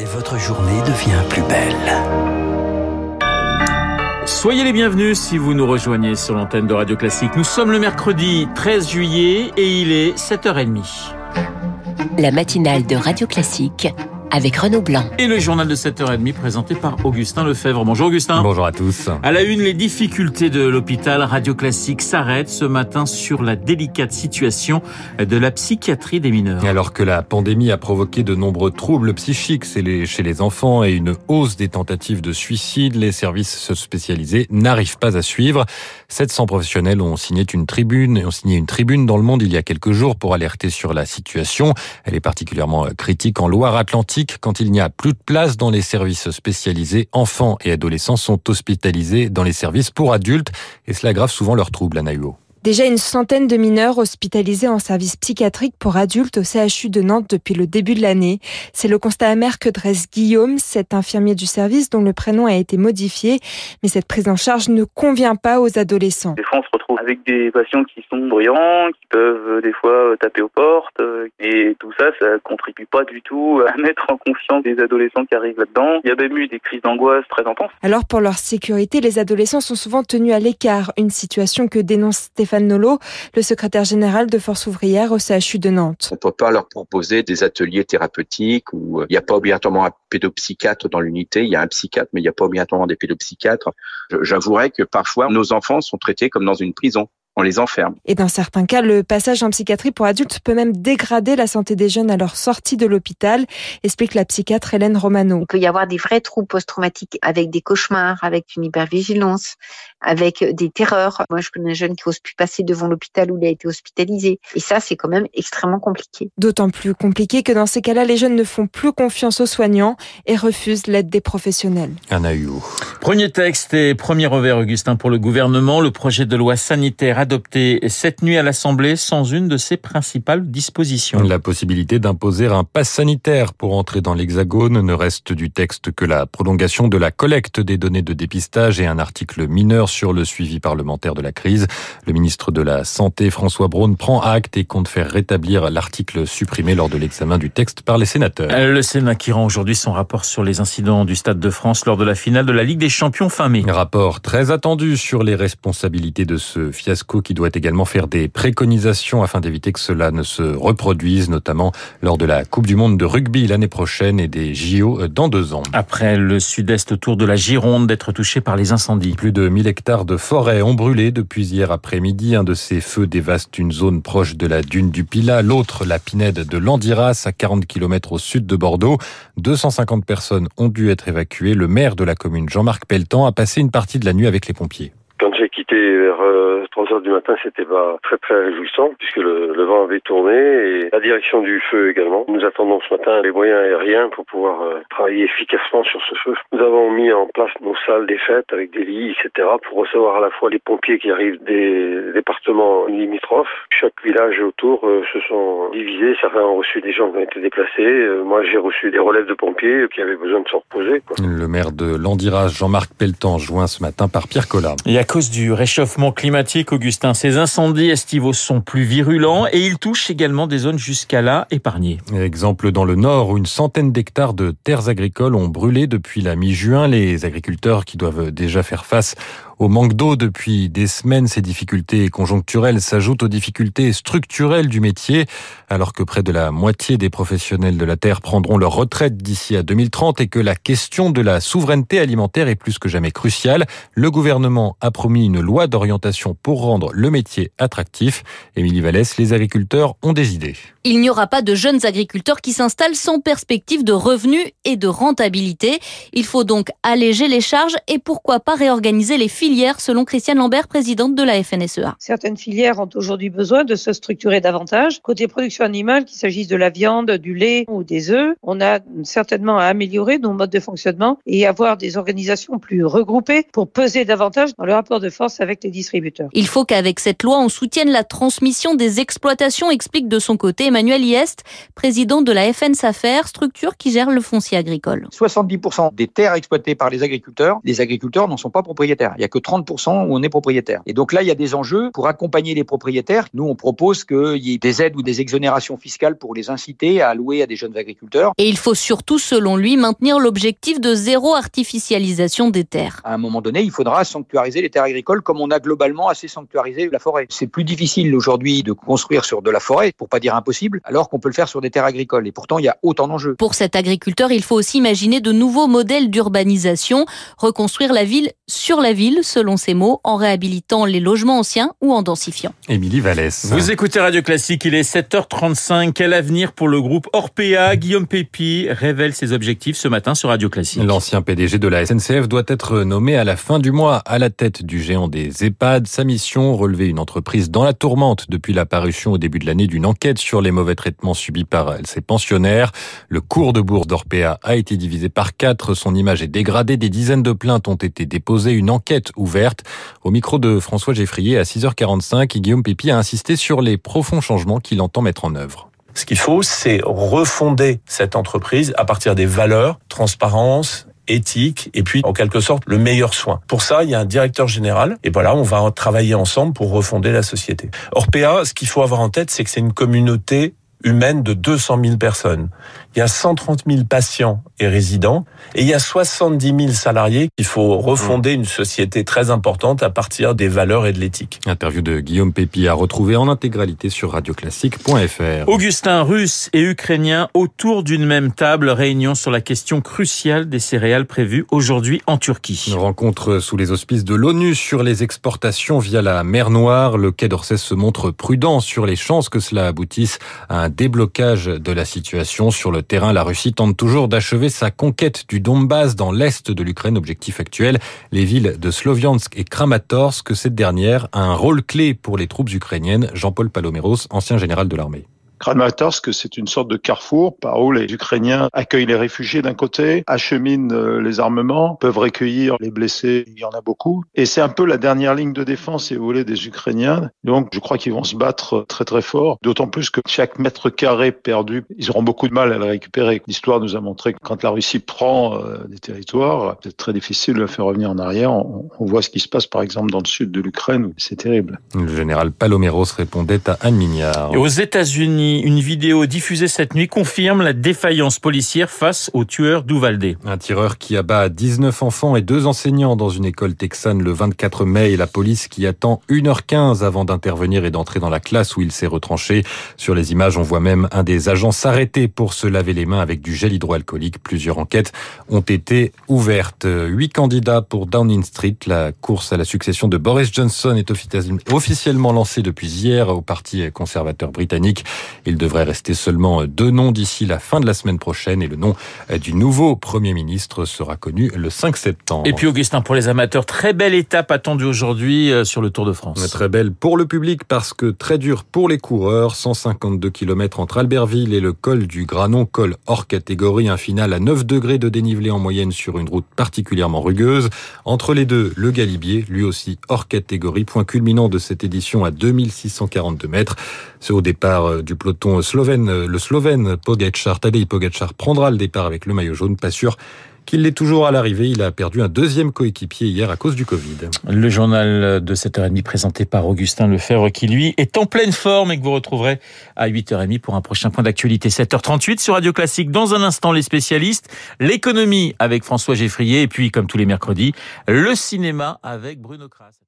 et votre journée devient plus belle. Soyez les bienvenus si vous nous rejoignez sur l'antenne de Radio Classique. Nous sommes le mercredi 13 juillet et il est 7h30. La matinale de Radio Classique avec Renaud Blanc. Et le journal de 7h30 présenté par Augustin Lefebvre. Bonjour Augustin. Bonjour à tous. À la une, les difficultés de l'hôpital Radio Classique s'arrêtent ce matin sur la délicate situation de la psychiatrie des mineurs. Alors que la pandémie a provoqué de nombreux troubles psychiques chez les enfants et une hausse des tentatives de suicide, les services spécialisés n'arrivent pas à suivre. 700 professionnels ont signé une tribune, ont signé une tribune dans le monde il y a quelques jours pour alerter sur la situation. Elle est particulièrement critique en Loire-Atlantique quand il n'y a plus de place dans les services spécialisés. Enfants et adolescents sont hospitalisés dans les services pour adultes et cela aggrave souvent leurs troubles à Nahuo. Déjà une centaine de mineurs hospitalisés en service psychiatrique pour adultes au CHU de Nantes depuis le début de l'année. C'est le constat amer que dresse Guillaume, cet infirmier du service dont le prénom a été modifié. Mais cette prise en charge ne convient pas aux adolescents. Des fois, on se retrouve avec des patients qui sont bruyants, qui peuvent euh, des fois euh, taper aux portes. Euh, et tout ça, ça contribue pas du tout à mettre en confiance des adolescents qui arrivent là-dedans. Il y a même eu des crises d'angoisse très intenses. Alors pour leur sécurité, les adolescents sont souvent tenus à l'écart. Une situation que dénonce Stéphane Nolo, le secrétaire général de Force ouvrière au CHU de Nantes. On peut pas leur proposer des ateliers thérapeutiques où il n'y a pas obligatoirement un pédopsychiatre dans l'unité. Il y a un psychiatre, mais il n'y a pas obligatoirement des pédopsychiatres. J'avouerais que parfois nos enfants sont traités comme dans une prison on les enferme. Et dans certains cas, le passage en psychiatrie pour adultes peut même dégrader la santé des jeunes à leur sortie de l'hôpital, explique la psychiatre Hélène Romano. Il peut y avoir des vrais troubles post-traumatiques avec des cauchemars, avec une hypervigilance, avec des terreurs. Moi, je connais un jeune qui n'ose plus passer devant l'hôpital où il a été hospitalisé. Et ça, c'est quand même extrêmement compliqué. D'autant plus compliqué que dans ces cas-là, les jeunes ne font plus confiance aux soignants et refusent l'aide des professionnels. Un Premier texte et premier revers, Augustin, pour le gouvernement, le projet de loi sanitaire adopté cette nuit à l'Assemblée sans une de ses principales dispositions. La possibilité d'imposer un pass sanitaire pour entrer dans l'Hexagone ne reste du texte que la prolongation de la collecte des données de dépistage et un article mineur sur le suivi parlementaire de la crise. Le ministre de la Santé, François Braun, prend acte et compte faire rétablir l'article supprimé lors de l'examen du texte par les sénateurs. Le Sénat qui rend aujourd'hui son rapport sur les incidents du Stade de France lors de la finale de la Ligue des Champions fin mai. Rapport très attendu sur les responsabilités de ce fiasco qui doit également faire des préconisations afin d'éviter que cela ne se reproduise, notamment lors de la Coupe du Monde de rugby l'année prochaine et des JO dans deux ans. Après le sud-est autour de la Gironde d'être touché par les incendies. Plus de 1000 hectares de forêt ont brûlé depuis hier après-midi. Un de ces feux dévaste une zone proche de la dune du Pilat, l'autre la Pinède de Landiras à 40 km au sud de Bordeaux. 250 personnes ont dû être évacuées. Le maire de la commune, Jean-Marc Pelletan, a passé une partie de la nuit avec les pompiers. Quand j'ai quitté vers 3 heures du matin, c'était pas très très réjouissant puisque le, le, vent avait tourné et la direction du feu également. Nous attendons ce matin les moyens aériens pour pouvoir euh, travailler efficacement sur ce feu. Nous avons mis en place nos salles des fêtes avec des lits, etc. pour recevoir à la fois les pompiers qui arrivent des départements limitrophes. Chaque village autour euh, se sont divisés. Certains ont reçu des gens qui ont été déplacés. Euh, moi, j'ai reçu des relèves de pompiers qui avaient besoin de se reposer. Quoi. Le maire de Landiras, Jean-Marc Pelletan, joint ce matin par Pierre Collat. À cause du réchauffement climatique, Augustin, ces incendies estivaux sont plus virulents et ils touchent également des zones jusqu'à là épargnées. Exemple dans le nord où une centaine d'hectares de terres agricoles ont brûlé depuis la mi-juin. Les agriculteurs qui doivent déjà faire face au manque d'eau depuis des semaines. Ces difficultés conjoncturelles s'ajoutent aux difficultés structurelles du métier, alors que près de la moitié des professionnels de la terre prendront leur retraite d'ici à 2030 et que la question de la souveraineté alimentaire est plus que jamais cruciale. Le gouvernement a promis une loi d'orientation pour rendre le métier attractif. Émilie Vallès, les agriculteurs ont des idées. Il n'y aura pas de jeunes agriculteurs qui s'installent sans perspective de revenus et de rentabilité. Il faut donc alléger les charges et pourquoi pas réorganiser les filières, selon Christiane Lambert, présidente de la FNSEA. Certaines filières ont aujourd'hui besoin de se structurer davantage. Côté production animale, qu'il s'agisse de la viande, du lait ou des œufs, on a certainement à améliorer nos modes de fonctionnement et avoir des organisations plus regroupées pour peser davantage dans le rapport de force avec les distributeurs. Il faut qu'avec cette loi, on soutienne la transmission des exploitations, explique de son côté Emmanuel Iest, président de la FN Safer, structure qui gère le foncier agricole. 70% des terres exploitées par les agriculteurs, les agriculteurs n'en sont pas propriétaires. Il n'y a que 30% où on est propriétaire. Et donc là, il y a des enjeux pour accompagner les propriétaires. Nous, on propose qu'il y ait des aides ou des exonérations fiscales pour les inciter à louer à des jeunes agriculteurs. Et il faut surtout, selon lui, maintenir l'objectif de zéro artificialisation des terres. À un moment donné, il faudra sanctuariser les terres agricoles comme on a globalement assez sanctuarisé la forêt. C'est plus difficile aujourd'hui de construire sur de la forêt, pour pas dire impossible, alors qu'on peut le faire sur des terres agricoles. Et pourtant, il y a autant d'enjeux. Pour cet agriculteur, il faut aussi imaginer de nouveaux modèles d'urbanisation, reconstruire la ville sur la ville, selon ses mots, en réhabilitant les logements anciens ou en densifiant. Émilie Vallès. Vous écoutez Radio Classique, il est 7h35. Quel avenir pour le groupe Orpea? Guillaume Pépi révèle ses objectifs ce matin sur Radio Classique. L'ancien PDG de la SNCF doit être nommé à la fin du mois à la tête du géant des EHPAD. Sa mission, relever une entreprise dans la tourmente depuis la parution au début de l'année d'une enquête sur les mauvais traitements subis par ses pensionnaires. Le cours de bourse d'Orpea a été divisé par quatre. Son image est dégradée. Des dizaines de plaintes ont été déposées. Une enquête ouverte. Au micro de François Geffrier à 6h45, Guillaume Pépi a insisté sur les profonds changements qu'il entend mettre en œuvre. Ce qu'il faut, c'est refonder cette entreprise à partir des valeurs, transparence, éthique et puis en quelque sorte le meilleur soin. Pour ça, il y a un directeur général et voilà, on va travailler ensemble pour refonder la société. Orpea, ce qu'il faut avoir en tête, c'est que c'est une communauté humaine de 200 000 personnes. Il y a 130 000 patients et résidents et il y a 70 000 salariés. Il faut refonder une société très importante à partir des valeurs et de l'éthique. Interview de Guillaume Pépi à retrouver en intégralité sur radioclassique.fr. Augustin, russe et ukrainien autour d'une même table, réunion sur la question cruciale des céréales prévues aujourd'hui en Turquie. Une rencontre sous les auspices de l'ONU sur les exportations via la mer Noire. Le Quai d'Orsay se montre prudent sur les chances que cela aboutisse à un déblocage de la situation sur le terrain. La Russie tente toujours d'achever sa conquête du Donbass dans l'est de l'Ukraine. Objectif actuel, les villes de Sloviansk et Kramatorsk. Cette dernière a un rôle clé pour les troupes ukrainiennes. Jean-Paul Paloméros, ancien général de l'armée. Kramatorsk, c'est une sorte de carrefour par où les Ukrainiens accueillent les réfugiés d'un côté, acheminent euh, les armements, peuvent recueillir les blessés, il y en a beaucoup. Et c'est un peu la dernière ligne de défense, si vous voulez, des Ukrainiens. Donc, je crois qu'ils vont se battre très très fort, d'autant plus que chaque mètre carré perdu, ils auront beaucoup de mal à le récupérer. L'histoire nous a montré que quand la Russie prend euh, des territoires, c'est très difficile de le faire revenir en arrière. On, voit ce qui se passe par exemple dans le sud de l'Ukraine, c'est terrible. Le général Paloméros répondait à Anne Mignard. Et aux États-Unis, une vidéo diffusée cette nuit confirme la défaillance policière face au tueur d'Uvalde. Un tireur qui abat 19 enfants et deux enseignants dans une école texane le 24 mai et la police qui attend 1h15 avant d'intervenir et d'entrer dans la classe où il s'est retranché. Sur les images, on voit même un des agents s'arrêter pour se laver les mains avec du gel hydroalcoolique. Plusieurs enquêtes ont été ouvertes. Huit candidats pour Downing Street. La course à la succession de Boris Johnson est officiellement lancée depuis hier au Parti conservateur britannique. Il devrait rester seulement deux noms d'ici la fin de la semaine prochaine et le nom du nouveau Premier ministre sera connu le 5 septembre. Et puis Augustin, pour les amateurs, très belle étape attendue aujourd'hui euh, sur le Tour de France. Très belle pour le public parce que très dur pour les coureurs. 152 km entre Albertville et le col du Granon, col hors catégorie, un final à 9 degrés de dénivelé en moyenne sur une route particulièrement rugueuse. Entre les deux, le Galibier, lui aussi hors catégorie, point culminant de cette édition à 2642 mètres. C'est au départ euh, du peloton slovène, le Slovène Pogacar, Tadej Pogacar prendra le départ avec le maillot jaune, pas sûr qu'il l'est toujours à l'arrivée. Il a perdu un deuxième coéquipier hier à cause du Covid. Le journal de 7h30 présenté par Augustin Lefebvre qui lui est en pleine forme et que vous retrouverez à 8h30 pour un prochain point d'actualité 7h38 sur Radio Classique. Dans un instant, les spécialistes, l'économie avec François Geffrier et puis comme tous les mercredis, le cinéma avec Bruno Kras.